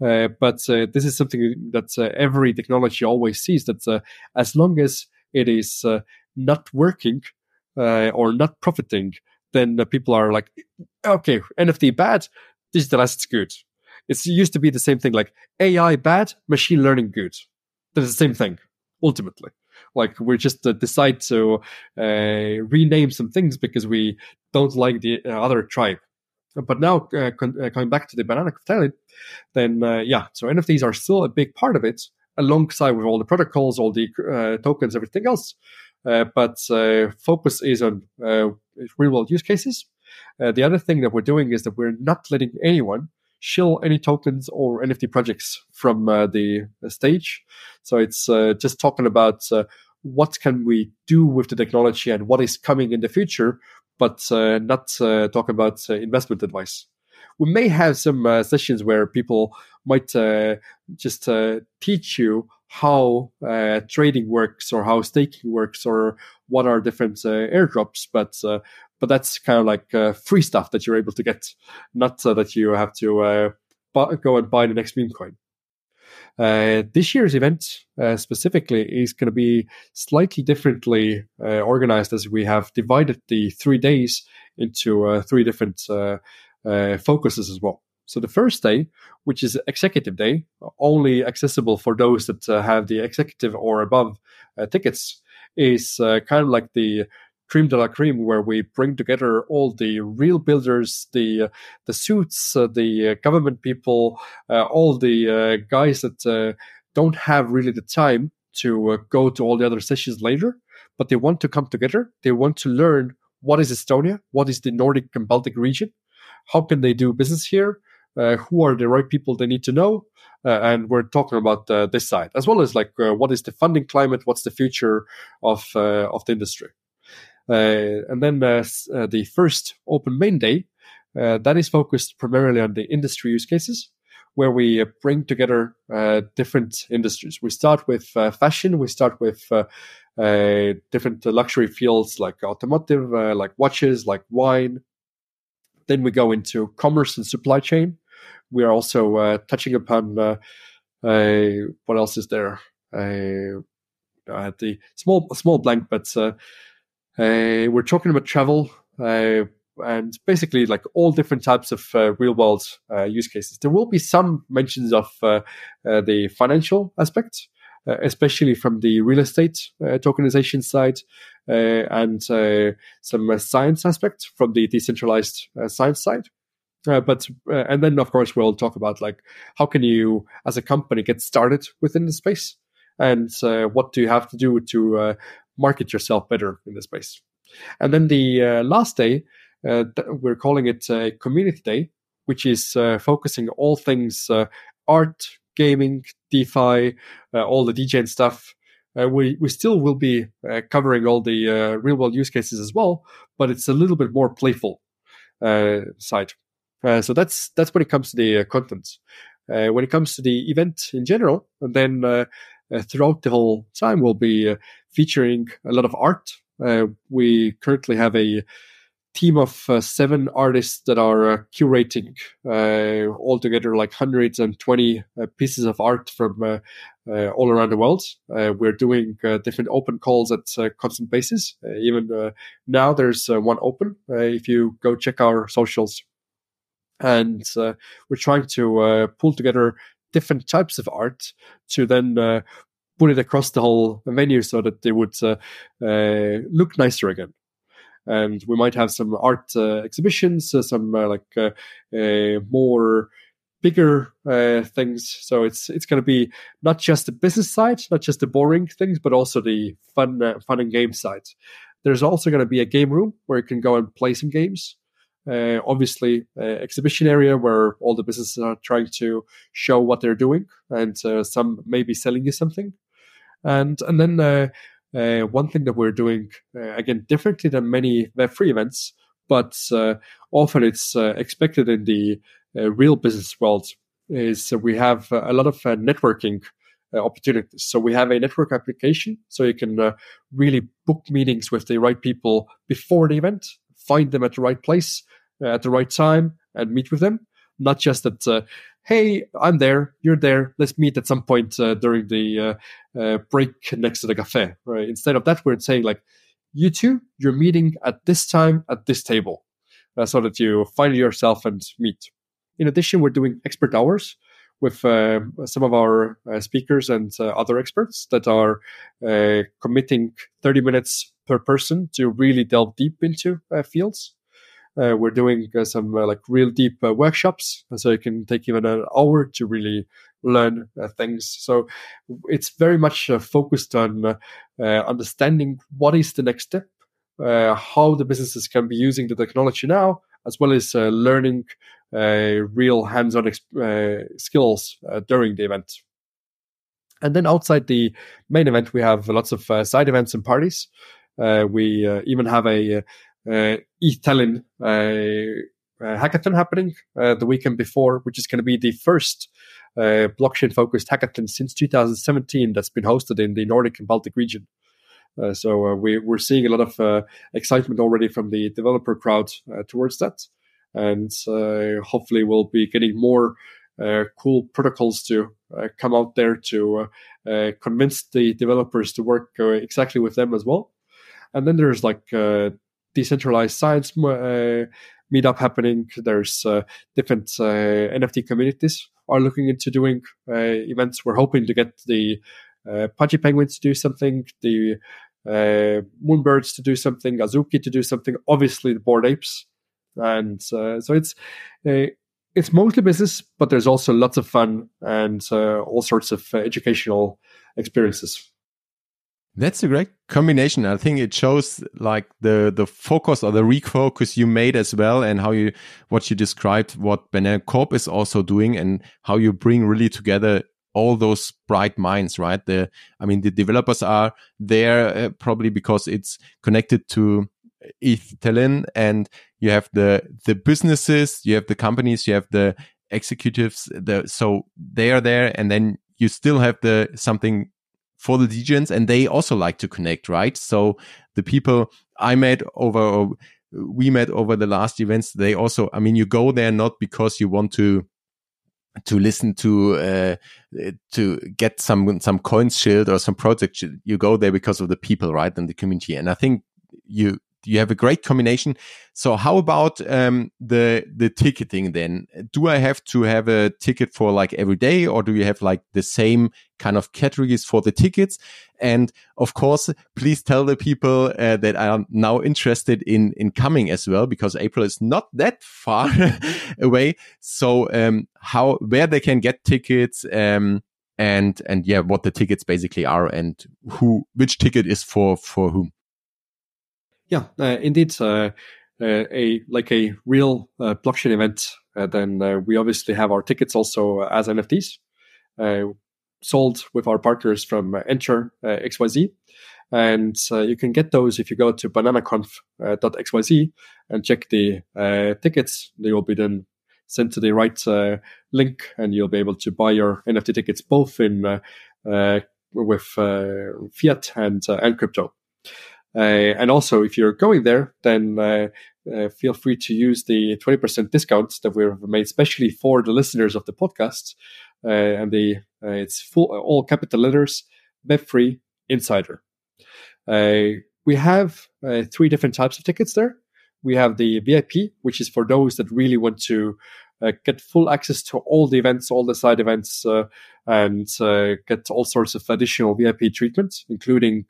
uh, but uh, this is something that uh, every technology always sees that as long as it is not working or not profiting, then people are like, okay, NFT bad, digital assets good. It used to be the same thing like AI bad, machine learning good. That's the same thing, ultimately. Like we just uh, decide to uh, rename some things because we don't like the other tribe. But now, uh, con- uh, coming back to the banana Tallinn, then uh, yeah, so NFTs are still a big part of it, alongside with all the protocols, all the uh, tokens, everything else. Uh, but uh, focus is on real world use cases. the other thing that we're doing is that we're not letting anyone shill any tokens or NFT projects from the, the, stage. So it's just talking about what can we do with the technology and what is coming in the future but uh, not uh, talk about uh, investment advice. We may have some sessions where people might just teach you how uh, trading works or how staking works or what are different uh, airdrops but uh, but that's kind of like free stuff that you're able to get not so that you have to go and buy the next meme coin uh, this year's event uh, specifically is going to be slightly differently uh, organized as we have divided the three days into uh, three different uh, focuses as well. So the first day, which is executive day, only accessible for those that uh, have the executive or above uh, tickets, is uh, kind of like the cream de la cream, where we bring together all the real builders, the the suits, uh, the government people, uh, all the uh, guys that don't have really the time to go to all the other sessions later, but they want to come together. They want to learn what is Estonia, what is the Nordic and Baltic region, how can they do business here, who are the right people they need to know, uh, and we're talking about uh, this side as well as like what is the funding climate, what's the future of of the industry. Uh, and then uh, uh, the first open main day, that is focused primarily on the industry use cases where we bring together uh, different industries. We start with uh, fashion, we start with uh, different luxury fields like automotive, like watches, like wine. Then we go into commerce and supply chain. We are also touching upon what else is there? I had the small small blank, but uh, we're talking about travel uh, and basically like all different types of uh, real world use cases. There will be some mentions of the financial aspect. Uh, especially from the real estate uh, tokenization side uh, and some science aspect from the decentralized science side. But and then of course we'll talk about like how can you as a company get started within the space and what do you have to do to market yourself better in the space. And then the uh, last day, uh, we're calling it a community day, which is uh, focusing all things uh, art, gaming, DeFi, uh, all the DJ stuff. Uh, we we still will be covering all the real world use cases as well, but it's a little bit more playful side. Uh, so that's that's when it comes to the uh, content. Uh, when it comes to the event in general, then uh, throughout the whole time we'll be uh, featuring a lot of art. Uh, we currently have a team of uh, seven artists that are uh, curating uh, altogether like 120 pieces of art from all around the world. we're doing different open calls at constant basis. even now, there's one open. if you go check our socials, and we're trying to pull together different types of art to then uh, put it across the whole venue so that they would uh, uh, look nicer again. And we might have some art uh, exhibitions, some like more bigger uh, things. So it's it's going to be not just the business side, not just the boring things, but also the fun uh, fun and game side. There's also going to be a game room where you can go and play some games. Uh, obviously, uh, exhibition area where all the businesses are trying to show what they're doing, and uh, some maybe selling you something. And and then uh, uh, one thing that we're doing uh, again differently than many Web3 events, but often it's expected in the real business world is we have a lot of networking opportunities. So we have a network application, so you can uh, really book meetings with the right people before the event, find them at the right place uh, at the right time, and meet with them. Not just that hey, I'm there, you're there, let's meet at some point uh, during the uh, uh, break next to the cafe, right? Instead of that, we're saying like, you two, you're meeting at this time at this table, uh, so that you find yourself and meet. In addition, we're doing expert hours with uh, some of our uh, speakers and other experts that are committing 30 minutes per person to really delve deep into fields. Uh, we're doing uh, some uh, like real deep uh, workshops, so you can take even an hour to really learn uh, things. So it's very much uh, focused on understanding what is the next step, how the businesses can be using the technology now, as well as learning real hands-on exp- skills during the event. And then outside the main event, we have lots of side events and parties. We even have a uh, uh, uh, hackathon happening the weekend before, which is going to be the first blockchain focused hackathon since 2017 that's been hosted in the Nordic and Baltic region. Uh, so uh, we, are seeing a lot of uh, excitement already from the developer crowd towards that, and hopefully we'll be getting more cool protocols to come out there to convince the developers to work exactly with them as well. And then there's like decentralized science uh, meetup happening. There's uh, different uh, NFT communities are looking into doing uh, events. We're hoping to get the Pudgy Penguins to do something, the Moonbirds to do something, Azuki to do something. Obviously, the Bored Apes, and so it's it's mostly business, but there's also lots of fun and all sorts of educational experiences. That's a great combination. I think it shows like the the focus or the refocus you made as well, and how you what you described what Banana Corp is also doing, and how you bring really together all those bright minds. Right? The I mean, the developers are there uh, probably because it's connected to ETH and you have the the businesses, you have the companies, you have the executives. The so they are there, and then you still have the something for the degens and they also like to connect, right? So the people I met over, we met over the last events, they also, I mean, you go there not because you want to, to listen to uh, to get some some coins shield or some project you go there because of the people right and the community and i think you you have a great combination. So how about um, the the ticketing then? Do I have to have a ticket for like every day, or do you have like the same kind of categories for the tickets? And of course, please tell the people uh, that are now interested in in coming as well, because April is not that far away. So um, how where they can get tickets. Um, and and yeah, what the tickets basically are, and who which ticket is for for whom. Yeah, uh, indeed. Uh, uh, a like a real blockchain event. then we obviously have our tickets also as NFTs, sold with our partners from Enter XYZ. And uh, you can get those if you go to bananaconf.xyz and check the uh, tickets. They will be then sent to the right uh, link, and you'll be able to buy your NFT tickets both in with fiat and and crypto. Uh, and also, if you're going there, then uh, uh, feel free to use the 20% discount that we've made specially for the listeners of the podcast. and the it's full all capital letters, Web3 Insider. we have three different types of tickets there. We have the VIP, which is for those that really want to uh, get full access to all the events, all the side events, uh, and uh, get all sorts of additional VIP treatment, including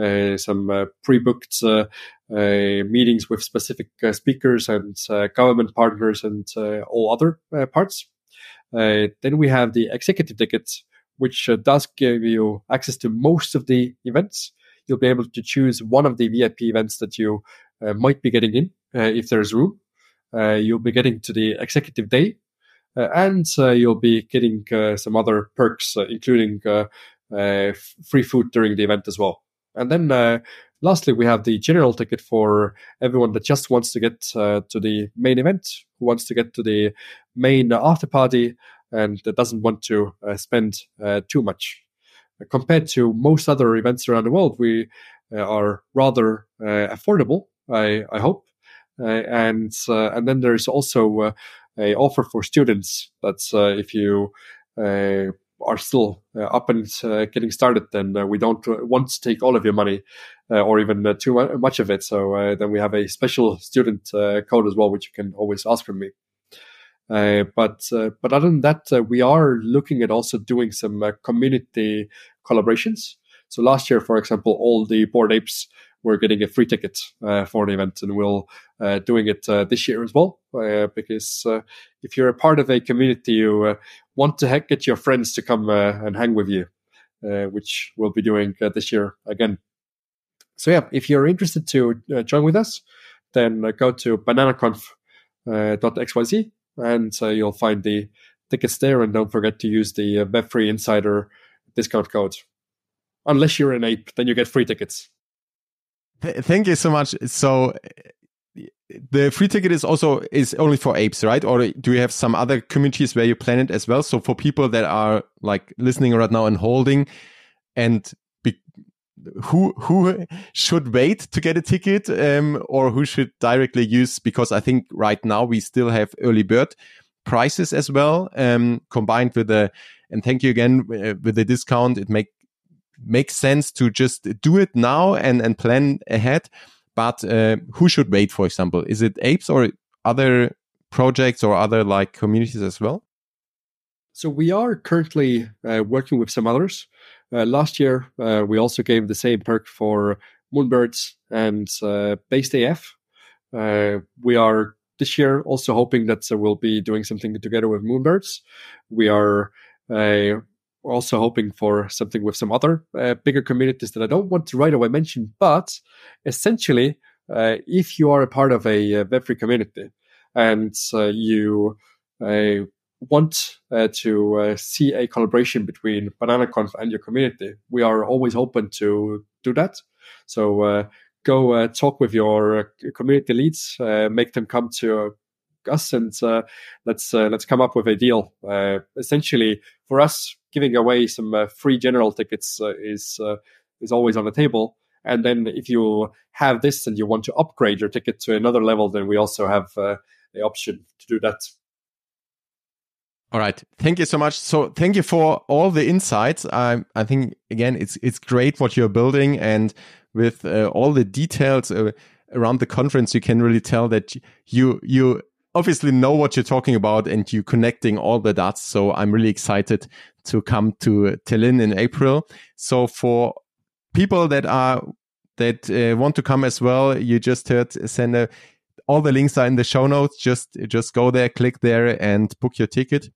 Uh, some uh, pre-booked uh, uh meetings with specific uh, speakers and government partners and all other parts. then we have the executive ticket, which does give you access to most of the events. You'll be able to choose one of the VIP events that you might be getting in if there's room. you'll be getting to the executive day, uh, and uh, you'll be getting uh, some other perks, including free food during the event as well. And then uh, lastly, we have the general ticket for everyone that just wants to get uh, to the main event, who wants to get to the main after party, and that doesn't want to uh, spend uh, too much. Compared to most other events around the world, we uh, are rather uh, affordable. I, I hope, and and then there's also a offer for students. That's if you are still uh, up and uh, getting started, then uh, we don't want to take all of your money or even too much of it. So then we have a special student code as well, which you can always ask from me. Uh, but uh, but other than that, uh, we are looking at also doing some community collaborations. So last year, for example, all the Bored Apes were getting a free ticket uh, for the event, and we'll uh, doing it uh, this year as well. because if you're a part of a community, you want to get your friends to come uh, and hang with you, uh, which we'll be doing uh, this year again. So yeah, if you're interested to join with us, then go to bananaconf.xyz and you'll find the tickets there. And don't forget to use the Web3 Insider discount code. Unless you're an ape, then you get free tickets. Thank you so much. So the free ticket is also is only for apes, right? Or do you have some other communities where you plan it as well? So for people that are like listening right now and holding, and be, who who should wait to get a ticket, um, or who should directly use? Because I think right now we still have early bird prices as well, um, combined with the and thank you again uh, with the discount. It make makes sense to just do it now and and plan ahead but uh, who should wait, for example? Is it apes or other projects or other like communities as well? So we are currently uh, working with some others. Uh, last year, uh, we also gave the same perk for Moonbirds and uh, Based AF. Uh, we are this year also hoping that uh, we'll be doing something together with Moonbirds. We are uh, also hoping for something with some other uh, bigger communities that I don't want to right away mention. But essentially, uh, if you are a part of a, a Web3 community and uh, you uh, want uh, to uh, see a collaboration between BananaConf and your community, we are always open to do that. So go talk with your community leads, make them come to us and uh, let's uh, let's come up with a deal. Uh, essentially, for us, giving away some free general tickets is is always on the table. And then if you have this and you want to upgrade your ticket to another level, then we also have uh, the option to do that. All right. Thank you so much. So thank you for all the insights. I, I think again, it's, it's great what you're building and with uh, all the details uh, around the conference, you can really tell that you, you obviously know what you're talking about and you're connecting all the dots. So I'm really excited to come to Tallinn in April. So for people that are that uh, want to come as well, you just heard Sander. All the links are in the show notes. Just just go there, click there, and book your ticket.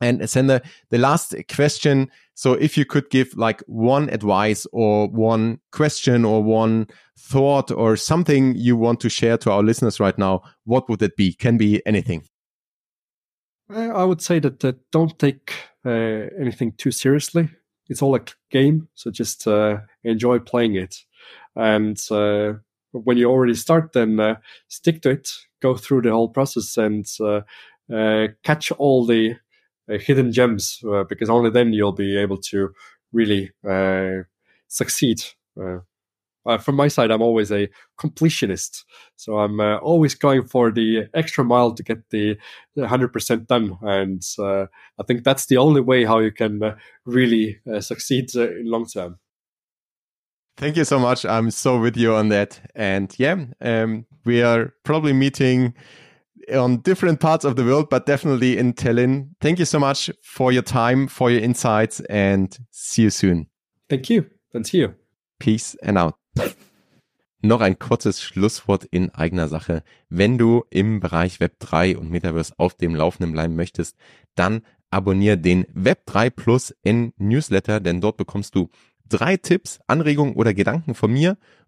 And Sander, the last question. So if you could give like one advice or one question or one thought or something you want to share to our listeners right now, what would it be? Can be anything. I would say that uh, don't take uh, anything too seriously. It's all a game, so just uh, enjoy playing it. And uh, when you already start, then uh, stick to it. Go through the whole process and uh, catch all the hidden gems, because only then you'll be able to really succeed uh, from my side, I'm always a completionist. So I'm uh, always going for the extra mile to get the 100% done. And uh, I think that's the only way how you can uh, really uh, succeed uh, in long term. Thank you so much. I'm so with you on that. And yeah, um, we are probably meeting on different parts of the world, but definitely in Tallinn. Thank you so much for your time, for your insights, and see you soon. Thank you. And see you. Peace and out. Noch ein kurzes Schlusswort in eigener Sache. Wenn du im Bereich Web 3 und Metaverse auf dem Laufenden bleiben möchtest, dann abonniere den Web 3 Plus N Newsletter, denn dort bekommst du drei Tipps, Anregungen oder Gedanken von mir